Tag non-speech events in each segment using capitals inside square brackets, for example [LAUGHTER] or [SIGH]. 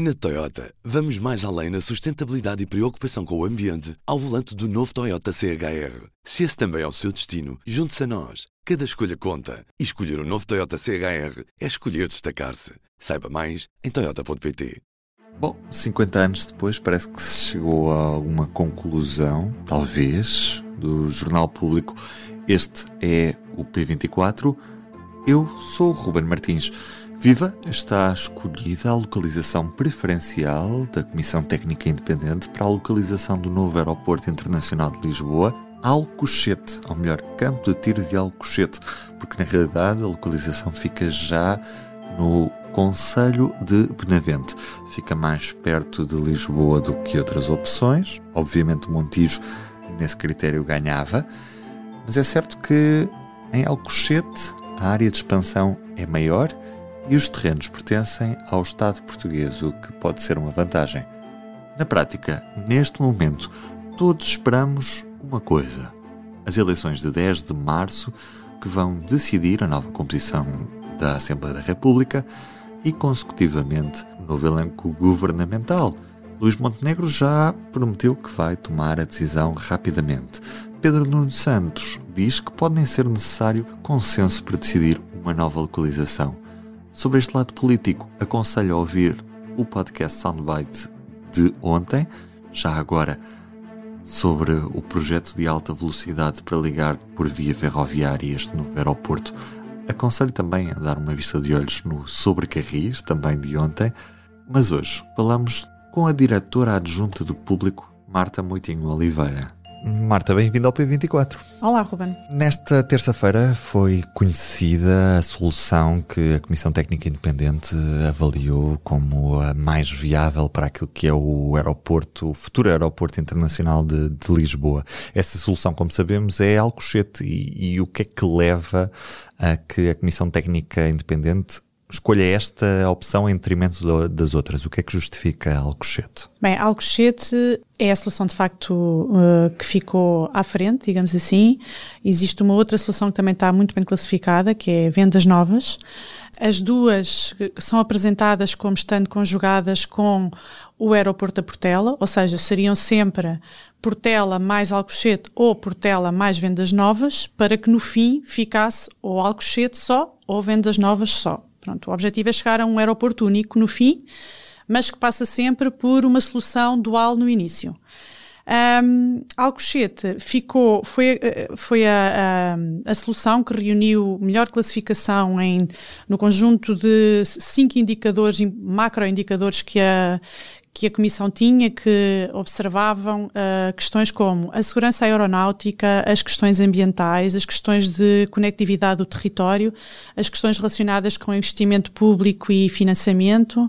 Na Toyota, vamos mais além na sustentabilidade e preocupação com o ambiente ao volante do novo Toyota CHR. Se esse também é o seu destino, junte-se a nós. Cada escolha conta. E escolher o um novo Toyota CHR é escolher destacar-se. Saiba mais em Toyota.pt. Bom, 50 anos depois, parece que se chegou a alguma conclusão, talvez, do Jornal Público. Este é o P24. Eu sou o Ruben Martins. Viva está escolhida a localização preferencial da Comissão Técnica Independente para a localização do novo Aeroporto Internacional de Lisboa, Alcochete, ou melhor, Campo de Tiro de Alcochete, porque na realidade a localização fica já no Conselho de Benavente. Fica mais perto de Lisboa do que outras opções. Obviamente o Montijo nesse critério ganhava, mas é certo que em Alcochete a área de expansão é maior e os terrenos pertencem ao Estado português, o que pode ser uma vantagem. Na prática, neste momento, todos esperamos uma coisa: as eleições de 10 de março, que vão decidir a nova composição da Assembleia da República e, consecutivamente, o novo elenco governamental. Luís Montenegro já prometeu que vai tomar a decisão rapidamente. Pedro Nuno Santos diz que pode nem ser necessário consenso para decidir uma nova localização. Sobre este lado político, aconselho a ouvir o podcast Soundbite de ontem, já agora sobre o projeto de alta velocidade para ligar por via ferroviária este novo aeroporto. Aconselho também a dar uma vista de olhos no Sobrecarris, também de ontem. Mas hoje falamos com a diretora adjunta do público, Marta Moitinho Oliveira. Marta, bem-vinda ao P24. Olá, Ruben. Nesta terça-feira foi conhecida a solução que a Comissão Técnica Independente avaliou como a mais viável para aquilo que é o aeroporto, o futuro aeroporto internacional de, de Lisboa. Essa solução, como sabemos, é Alcochete. E, e o que é que leva a que a Comissão Técnica Independente escolha esta opção em detrimento das outras? O que é que justifica Alcochete? Bem, Alcochete é a solução de facto uh, que ficou à frente, digamos assim. Existe uma outra solução que também está muito bem classificada, que é vendas novas. As duas são apresentadas como estando conjugadas com o aeroporto da Portela, ou seja, seriam sempre Portela mais Alcochete ou Portela mais vendas novas, para que no fim ficasse ou Alcochete só ou vendas novas só. Pronto, o objetivo é chegar a um aeroporto único no fim, mas que passa sempre por uma solução dual no início. Um, Alcochete ficou, foi, foi a, a, a, solução que reuniu melhor classificação em, no conjunto de cinco indicadores, macroindicadores que a, que a Comissão tinha que observavam uh, questões como a segurança aeronáutica, as questões ambientais, as questões de conectividade do território, as questões relacionadas com investimento público e financiamento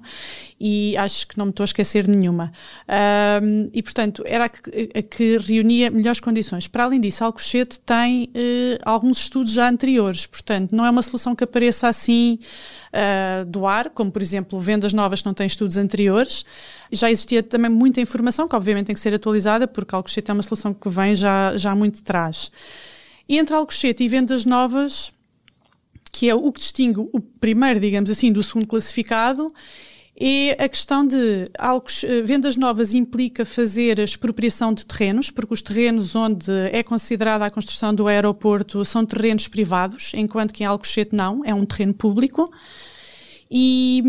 e acho que não me estou a esquecer nenhuma. Uh, e, portanto, era a que, a que, reunia melhores condições. Para além disso, Alcochete tem uh, alguns estudos já anteriores, portanto, não é uma solução que apareça assim uh, do ar, como, por exemplo, vendas novas que não têm estudos anteriores. Já existia também muita informação, que obviamente tem que ser atualizada, porque Alcochete é uma solução que vem já, já muito de trás. E entre Alcochete e vendas novas, que é o que distingue o primeiro, digamos assim, do segundo classificado, é a questão de algo, eh, vendas novas implica fazer a expropriação de terrenos, porque os terrenos onde é considerada a construção do aeroporto são terrenos privados, enquanto que em Alcochete não, é um terreno público. E,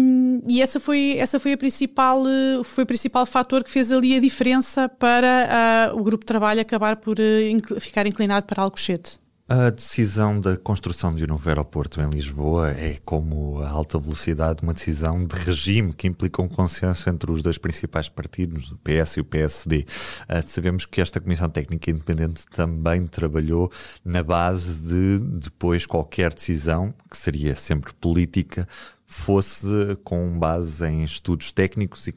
e, essa foi essa foi a principal eh, foi o principal fator que fez ali a diferença para uh, o grupo de trabalho acabar por uh, ficar inclinado para Alcochete. A decisão da construção de um novo aeroporto em Lisboa é, como a alta velocidade, uma decisão de regime que implica um consenso entre os dois principais partidos, o PS e o PSD. Uh, sabemos que esta Comissão Técnica Independente também trabalhou na base de, depois, qualquer decisão, que seria sempre política, fosse com base em estudos técnicos e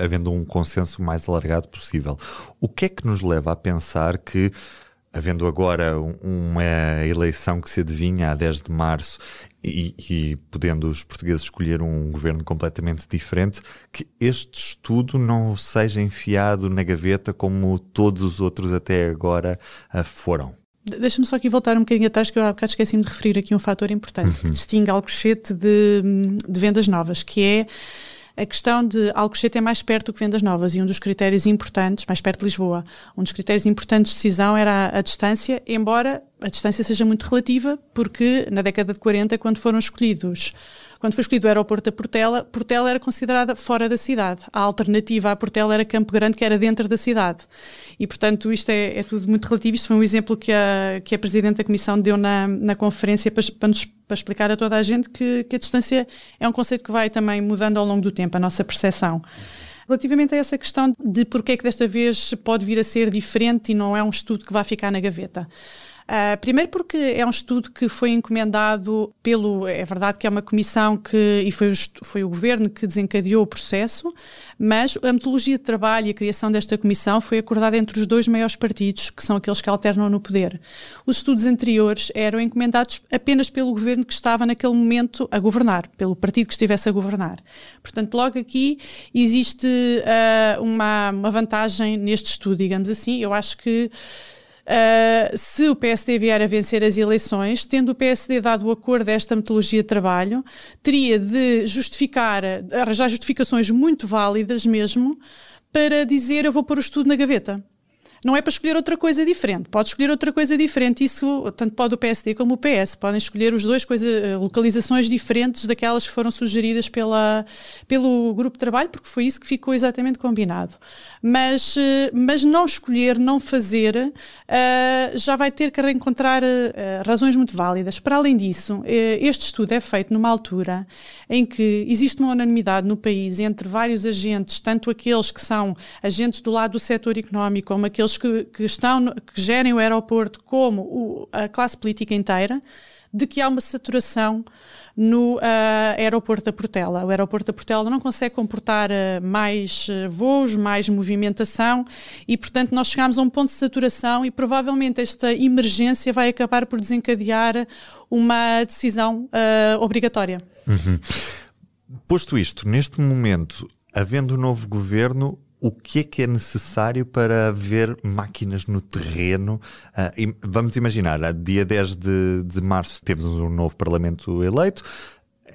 havendo um consenso mais alargado possível. O que é que nos leva a pensar que havendo agora uma eleição que se adivinha a 10 de março e, e, podendo os portugueses escolher um governo completamente diferente, que este estudo não seja enfiado na gaveta como todos os outros até agora uh, foram. Deixa-me só aqui voltar um bocadinho atrás, que eu há bocado esqueci-me de referir aqui um fator importante, que uhum. distingue Alcochete de, de vendas novas, que é a questão de Alcochete é mais perto do que Vendas Novas e um dos critérios importantes, mais perto de Lisboa, um dos critérios importantes de decisão era a, a distância, embora a distância seja muito relativa, porque na década de 40, quando foram escolhidos quando foi escolhido o aeroporto da Portela, Portela era considerada fora da cidade. A alternativa à Portela era Campo Grande, que era dentro da cidade. E, portanto, isto é, é tudo muito relativo. Isto foi um exemplo que a, que a Presidente da Comissão deu na, na conferência para, para, nos, para explicar a toda a gente que, que a distância é um conceito que vai também mudando ao longo do tempo, a nossa percepção. Relativamente a essa questão de porque é que desta vez pode vir a ser diferente e não é um estudo que vai ficar na gaveta. Uh, primeiro porque é um estudo que foi encomendado pelo, é verdade que é uma comissão que, e foi o, foi o governo que desencadeou o processo, mas a metodologia de trabalho e a criação desta comissão foi acordada entre os dois maiores partidos, que são aqueles que alternam no poder. Os estudos anteriores eram encomendados apenas pelo governo que estava naquele momento a governar, pelo partido que estivesse a governar. Portanto, logo aqui existe uh, uma, uma vantagem neste estudo, digamos assim. Eu acho que Uh, se o PSD vier a vencer as eleições, tendo o PSD dado o acordo desta metodologia de trabalho, teria de justificar, arranjar justificações muito válidas mesmo, para dizer eu vou pôr o estudo na gaveta não é para escolher outra coisa diferente. Pode escolher outra coisa diferente. Isso, tanto pode o PSD como o PS. Podem escolher os dois coisa, eh, localizações diferentes daquelas que foram sugeridas pela, pelo grupo de trabalho, porque foi isso que ficou exatamente combinado. Mas, eh, mas não escolher, não fazer, uh, já vai ter que reencontrar uh, razões muito válidas. Para além disso, este estudo é feito numa altura em que existe uma unanimidade no país entre vários agentes, tanto aqueles que são agentes do lado do setor económico, como aqueles que, que estão, que gerem o aeroporto, como o, a classe política inteira, de que há uma saturação no uh, aeroporto da Portela. O aeroporto da Portela não consegue comportar uh, mais uh, voos, mais movimentação e, portanto, nós chegamos a um ponto de saturação e provavelmente esta emergência vai acabar por desencadear uma decisão obrigatória. Uhum. Posto isto, neste momento, havendo um novo governo, o que é que é necessário para ver máquinas no terreno? Uh, vamos imaginar, dia 10 de, de março temos um novo Parlamento eleito.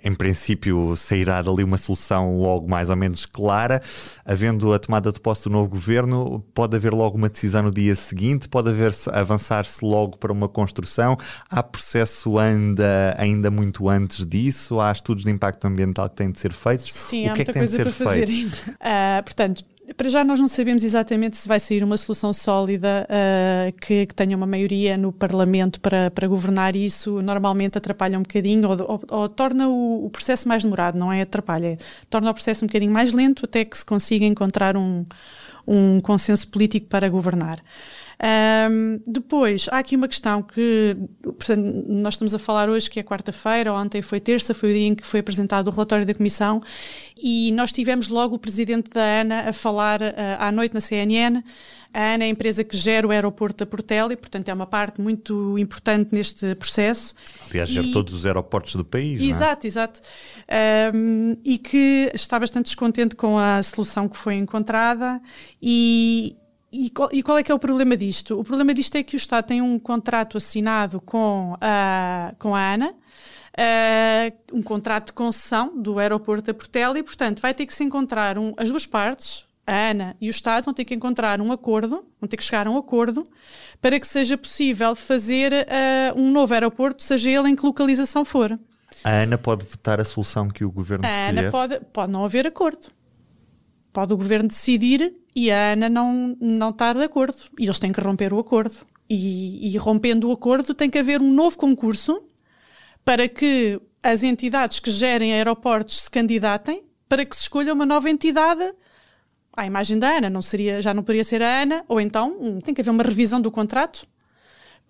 Em princípio, sairá dali uma solução logo mais ou menos clara. Havendo a tomada de posse do novo governo, pode haver logo uma decisão no dia seguinte, pode haver avançar-se logo para uma construção. Há processo anda ainda muito antes disso? Há estudos de impacto ambiental que têm de ser feitos? Sim, o há que é muita que coisa tem de ser ser para feito? fazer ainda. Uh, portanto, para já nós não sabemos exatamente se vai sair uma solução sólida uh, que, que, tenha uma maioria no Parlamento para, para governar isso. Normalmente atrapalha um bocadinho ou, ou, ou torna o, o, processo mais demorado, não é atrapalha, torna o processo um bocadinho mais lento até que se consiga encontrar um, um consenso político para governar. Um, depois, há aqui uma questão que portanto, nós estamos a falar hoje, que é quarta-feira, ontem foi terça, foi o dia em que foi apresentado o relatório da Comissão, e nós tivemos logo o presidente da ANA a falar uh, à noite na CNN. A ANA é a empresa que gera o aeroporto da Portela e, portanto, é uma parte muito importante neste processo. Aliás, gera todos os aeroportos do país. Exato, é? exato. Um, e que está bastante descontente com a solução que foi encontrada e, e qual, e qual, é que é o problema disto? O problema disto é que o Estado tem um contrato assinado com a, com a ANA, uh, um contrato de concessão do aeroporto da Portela e, portanto, vai ter que se encontrar um, as duas partes, a ANA e o Estado, vão ter que encontrar um acordo, vão ter que chegar a um acordo para que seja possível fazer uh, um novo aeroporto, seja ele em que localização for. A ANA pode votar a solução que o governo a escolher? A ANA pode, pode não haver acordo. Pode o governo decidir e a Ana não, não estar de acordo. E eles têm que romper o acordo. E, e rompendo o acordo, tem que haver um novo concurso para que as entidades que gerem aeroportos se candidatem para que se escolha uma nova entidade à imagem da Ana. Não seria, já não poderia ser a Ana, ou então um, tem que haver uma revisão do contrato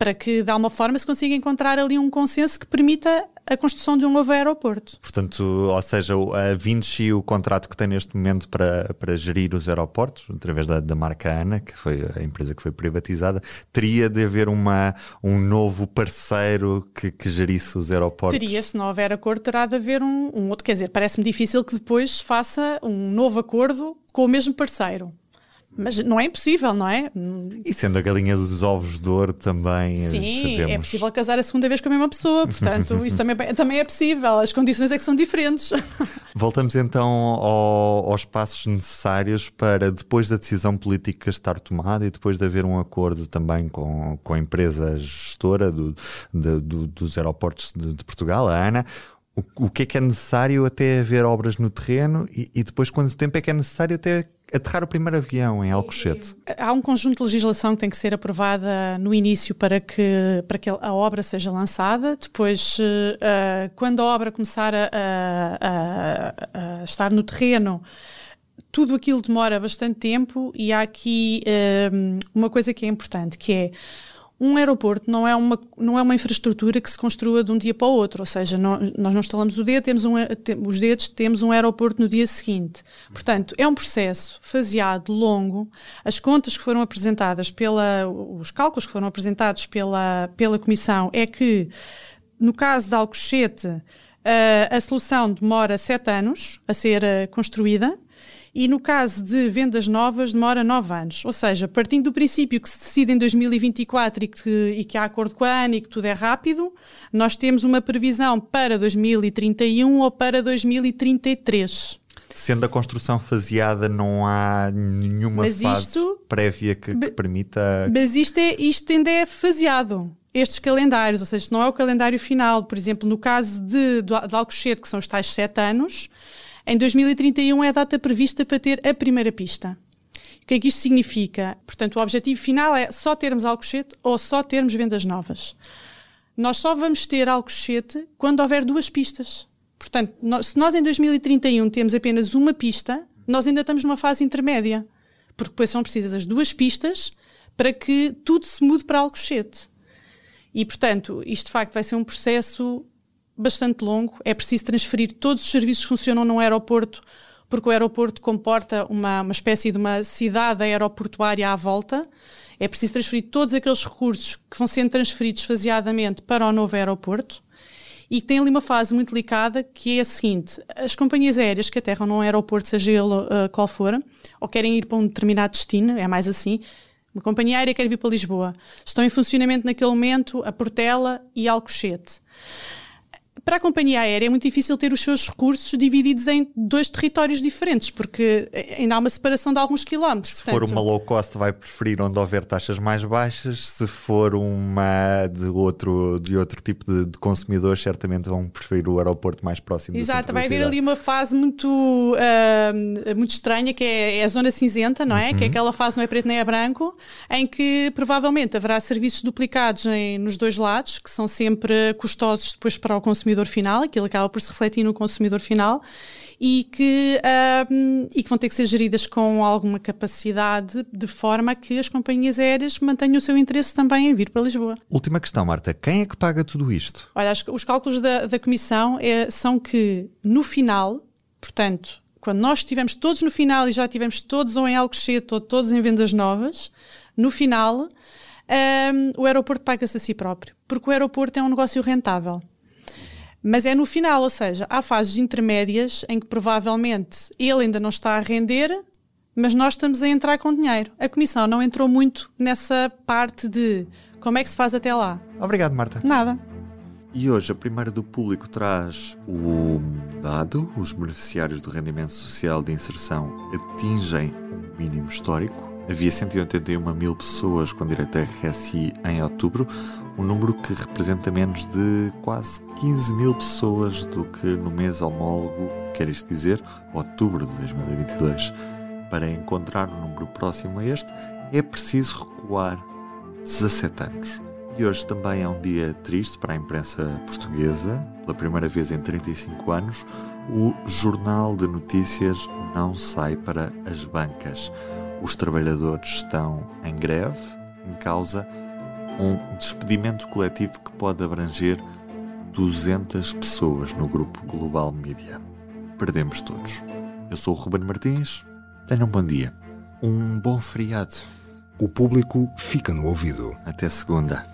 para que, de alguma forma, se consiga encontrar ali um consenso que permita a construção de um novo aeroporto. Portanto, ou seja, a Vinci, o contrato que tem neste momento para, para gerir os aeroportos, através da, da marca ANA, que foi a empresa que foi privatizada, teria de haver uma, um novo parceiro que, que gerisse os aeroportos? Teria, se não houver acordo, terá de haver um, um outro. Quer dizer, parece-me difícil que depois faça um novo acordo com o mesmo parceiro Mas não é impossível, não é? E sendo a galinha dos ovos de ouro também. Sim, sabemos. é possível casar a segunda vez com a mesma pessoa, portanto, isso também, também é possível. As condições é que são diferentes. [LAUGHS] Voltamos então ao, aos passos necessários para, depois da decisão política estar tomada e depois de haver um acordo também com, com a empresa gestora do, de, do, dos aeroportos de, de Portugal, a ANA, o, o, que é que é necessário até haver obras no terreno e, e depois quanto tempo é que é necessário até aterrar o primeiro avião em Alcochete? Há um conjunto de legislação que tem que ser aprovada no início para que, para que a obra seja lançada. Depois, uh, quando a obra começar a, a, a, estar no terreno, tudo aquilo demora bastante tempo e há aqui uh, uma coisa que é importante, que é um aeroporto não é uma, não é uma infraestrutura que se construa de um dia para o outro, ou seja, não, nós não instalamos o dedo, temos um, tem, os dedos, temos um aeroporto no dia seguinte. Portanto, é um processo faseado, longo. As contas que foram apresentadas pela, os cálculos que foram apresentados pela, pela Comissão é que, no caso de Alcochete, a, a solução demora sete anos a ser eh, construída e no caso de vendas novas demora nove anos. Ou seja, partindo do princípio que se decide em 2024 e que, e que há acordo com a ANA e que tudo é rápido, nós temos uma previsão para 2031 ou para 2033. Sendo a construção faseada, não há nenhuma mas fase isto, prévia que, que, permita. Mas isto, é, isto ainda é faseado. Estes calendários, ou seja, não é o calendário final. Por exemplo, no caso de, de Alcochete, que são os tais sete anos, em 2031 é a data prevista para ter a primeira pista. O que é que isto significa? Portanto, o objetivo final é só termos Alcochete ou só termos vendas novas. Nós só vamos ter Alcochete quando houver duas pistas. Portanto, nós, se nós em 2031 temos apenas uma pista, nós ainda estamos numa fase intermédia. Porque depois são precisas as duas pistas para que tudo se mude para Alcochete. E, portanto, isto de facto vai ser um processo bastante longo. É preciso transferir todos os serviços que funcionam num aeroporto, porque o aeroporto comporta uma, uma espécie de uma cidade aeroportuária à volta. É preciso transferir todos aqueles recursos que vão sendo transferidos faseadamente para o novo aeroporto. E tem ali uma fase muito delicada que é a seguinte: as companhias aéreas que aterram num aeroporto, seja ele uh, qual for, ou querem ir para um determinado destino, é mais assim, uma companhia aérea quer vir para Lisboa, estão em funcionamento naquele momento a Portela e Alcochete para a companhia aérea é muito difícil ter os seus recursos divididos em dois territórios diferentes, porque ainda há uma separação de alguns quilómetros. Se Portanto, for uma low cost, vai preferir onde houver taxas mais baixas. Se for uma de outro, de outro tipo de, de consumidores, certamente vão preferir o aeroporto mais próximo. Exato, vai haver ali uma fase muito, uh, muito estranha, que é, é, a zona cinzenta, não é? Uhum. Que é aquela fase não é preto nem é branco, em que provavelmente haverá serviços duplicados em, nos dois lados, que são sempre custosos depois para o consumidor consumidor final, aquilo acaba por se refletir no consumidor final e que, um, e que vão ter que ser geridas com alguma capacidade de forma que as companhias aéreas mantenham o seu interesse também em vir para Lisboa. Última questão, Marta: quem é que paga tudo isto? Olha, os cálculos da, da Comissão é, são que no final, portanto, quando nós estivermos todos no final e já estivermos todos ou em Alcochete ou todos em vendas novas, no final. Um, o aeroporto paga-se a si próprio, porque o aeroporto é um negócio rentável. Mas é no final, ou seja, há fases intermédias em que provavelmente ele ainda não está a render, mas nós estamos a entrar com dinheiro. A Comissão não entrou muito nessa parte de como é que se faz até lá. Obrigado, Marta. Nada. E hoje a primeira do público traz o dado: os beneficiários do rendimento social de inserção atingem um mínimo histórico. Havia 181 mil pessoas com direito a RSI em outubro, um número que representa menos de quase 15 mil pessoas do que no mês homólogo, quer isto dizer, outubro de 2022. Para encontrar um número próximo a este, é preciso recuar 17 anos. E hoje também é um dia triste para a imprensa portuguesa. Pela primeira vez em 35 anos, o Jornal de Notícias não sai para as bancas. Os trabalhadores estão em greve, em causa um despedimento coletivo que pode abranger 200 pessoas no grupo Global Media. Perdemos todos. Eu sou o Ruben Martins. Tenham um bom dia. Um bom feriado. O público fica no ouvido. Até segunda.